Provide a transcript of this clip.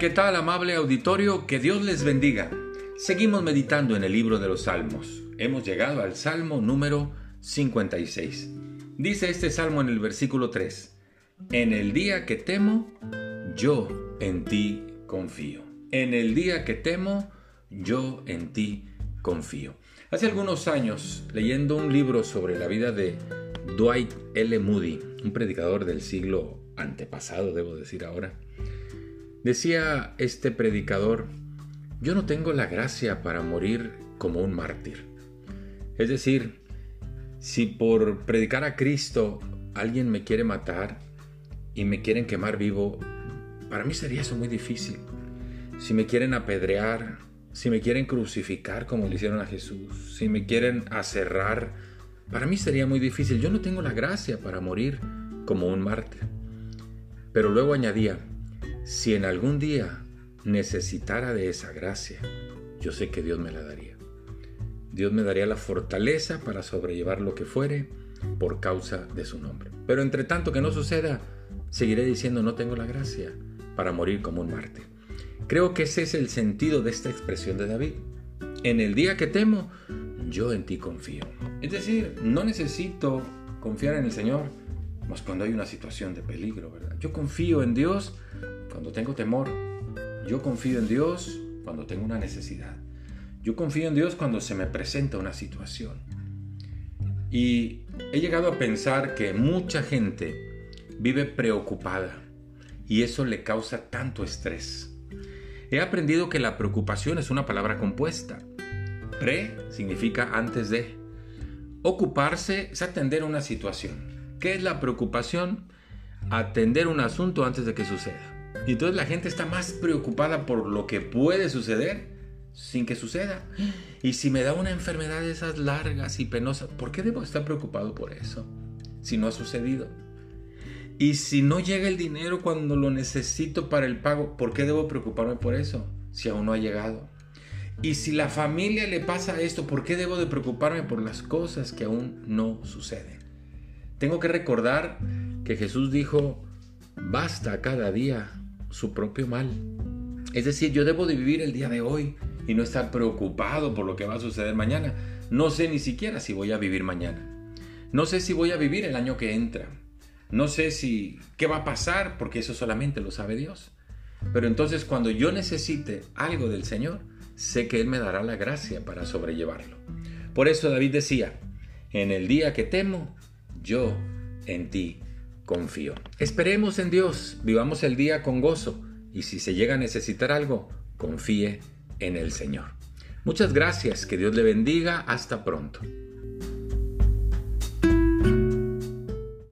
¿qué tal amable auditorio? Que Dios les bendiga. Seguimos meditando en el libro de los Salmos. Hemos llegado al Salmo número 56. Dice este Salmo en el versículo 3. En el día que temo, yo en ti confío. En el día que temo, yo en ti confío. Hace algunos años, leyendo un libro sobre la vida de Dwight L. Moody, un predicador del siglo antepasado, debo decir ahora, Decía este predicador, yo no tengo la gracia para morir como un mártir. Es decir, si por predicar a Cristo alguien me quiere matar y me quieren quemar vivo, para mí sería eso muy difícil. Si me quieren apedrear, si me quieren crucificar como le hicieron a Jesús, si me quieren aserrar, para mí sería muy difícil. Yo no tengo la gracia para morir como un mártir. Pero luego añadía, si en algún día necesitara de esa gracia, yo sé que Dios me la daría. Dios me daría la fortaleza para sobrellevar lo que fuere por causa de su nombre. Pero entre tanto que no suceda, seguiré diciendo no tengo la gracia para morir como un mártir. Creo que ese es el sentido de esta expresión de David. En el día que temo, yo en ti confío. Es decir, no necesito confiar en el Señor más cuando hay una situación de peligro, ¿verdad? Yo confío en Dios cuando tengo temor. Yo confío en Dios cuando tengo una necesidad. Yo confío en Dios cuando se me presenta una situación. Y he llegado a pensar que mucha gente vive preocupada y eso le causa tanto estrés. He aprendido que la preocupación es una palabra compuesta. Pre significa antes de. Ocuparse es atender una situación. ¿Qué es la preocupación? Atender un asunto antes de que suceda. Y entonces la gente está más preocupada por lo que puede suceder sin que suceda. Y si me da una enfermedad de esas largas y penosas, ¿por qué debo estar preocupado por eso? Si no ha sucedido. Y si no llega el dinero cuando lo necesito para el pago, ¿por qué debo preocuparme por eso? Si aún no ha llegado. Y si la familia le pasa esto, ¿por qué debo de preocuparme por las cosas que aún no suceden? Tengo que recordar que Jesús dijo, basta cada día su propio mal. Es decir, yo debo de vivir el día de hoy y no estar preocupado por lo que va a suceder mañana. No sé ni siquiera si voy a vivir mañana. No sé si voy a vivir el año que entra. No sé si qué va a pasar porque eso solamente lo sabe Dios. Pero entonces cuando yo necesite algo del Señor, sé que Él me dará la gracia para sobrellevarlo. Por eso David decía, en el día que temo, yo en ti confío. Esperemos en Dios, vivamos el día con gozo y si se llega a necesitar algo, confíe en el Señor. Muchas gracias, que Dios le bendiga, hasta pronto.